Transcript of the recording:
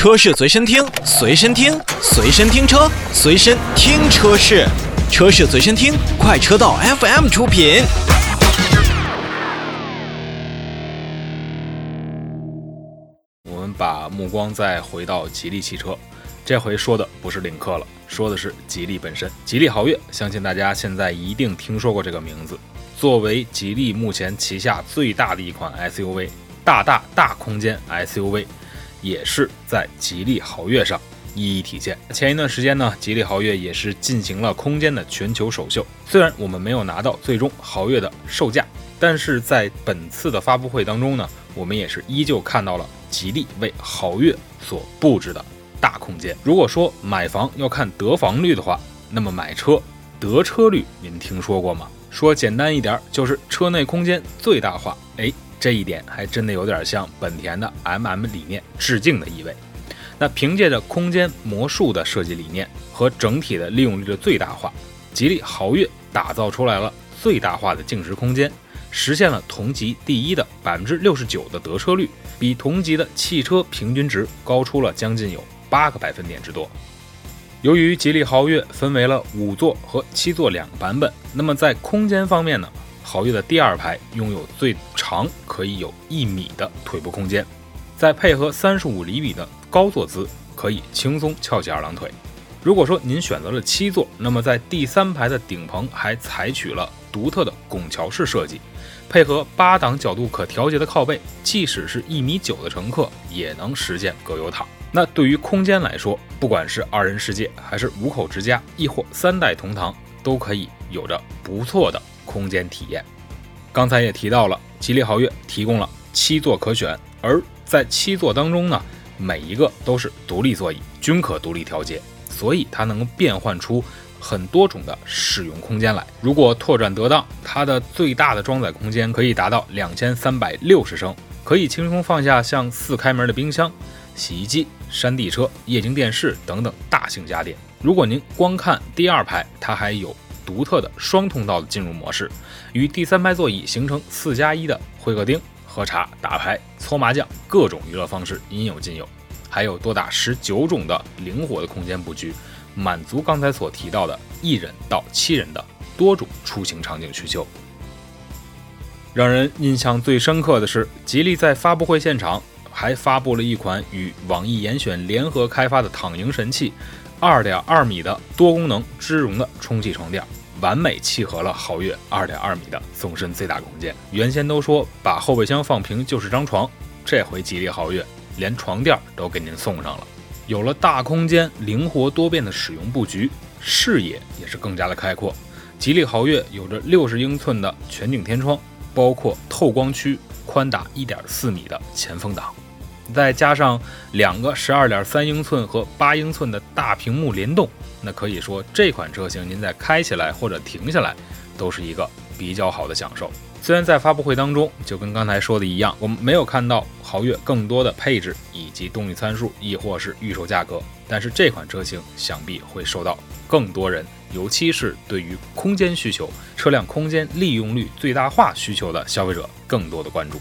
车市随身听，随身听，随身听车，随身听车市，车市随身听，快车道 FM 出品。我们把目光再回到吉利汽车，这回说的不是领克了，说的是吉利本身。吉利豪越，相信大家现在一定听说过这个名字。作为吉利目前旗下最大的一款 SUV，大大大空间 SUV，也是在吉利豪越上一一体现。前一段时间呢，吉利豪越也是进行了空间的全球首秀。虽然我们没有拿到最终豪越的售价，但是在本次的发布会当中呢，我们也是依旧看到了吉利为豪越所布置的大空间。如果说买房要看得房率的话，那么买车得车率您听说过吗？说简单一点，就是车内空间最大化。哎，这一点还真的有点像本田的 MM 理念致敬的意味。那凭借着空间魔术的设计理念和整体的利用率的最大化，吉利豪越打造出来了最大化的静止空间，实现了同级第一的百分之六十九的得车率，比同级的汽车平均值高出了将近有八个百分点之多。由于吉利豪越分为了五座和七座两个版本，那么在空间方面呢，豪越的第二排拥有最长可以有一米的腿部空间，再配合三十五厘米的高坐姿，可以轻松翘起二郎腿。如果说您选择了七座，那么在第三排的顶棚还采取了独特的拱桥式设计，配合八档角度可调节的靠背，即使是一米九的乘客也能实现葛优躺。那对于空间来说，不管是二人世界，还是五口之家，亦或三代同堂，都可以有着不错的空间体验。刚才也提到了，吉利豪越提供了七座可选，而在七座当中呢，每一个都是独立座椅，均可独立调节，所以它能变换出很多种的使用空间来。如果拓展得当，它的最大的装载空间可以达到两千三百六十升，可以轻松放下像四开门的冰箱。洗衣机、山地车、液晶电视等等大型家电。如果您光看第二排，它还有独特的双通道的进入模式，与第三排座椅形成四加一的会客厅，喝茶、打牌、搓麻将，各种娱乐方式应有尽有。还有多达十九种的灵活的空间布局，满足刚才所提到的一人到七人的多种出行场景需求。让人印象最深刻的是，吉利在发布会现场。还发布了一款与网易严选联合开发的躺赢神器，二点二米的多功能织绒的充气床垫，完美契合了豪越二点二米的纵深最大空间。原先都说把后备箱放平就是张床，这回吉利豪越连床垫都给您送上了。有了大空间、灵活多变的使用布局，视野也是更加的开阔。吉利豪越有着六十英寸的全景天窗，包括透光区，宽达一点四米的前风挡。再加上两个十二点三英寸和八英寸的大屏幕联动，那可以说这款车型您在开起来或者停下来都是一个比较好的享受。虽然在发布会当中，就跟刚才说的一样，我们没有看到豪越更多的配置以及动力参数，亦或是预售价格，但是这款车型想必会受到更多人，尤其是对于空间需求、车辆空间利用率最大化需求的消费者更多的关注。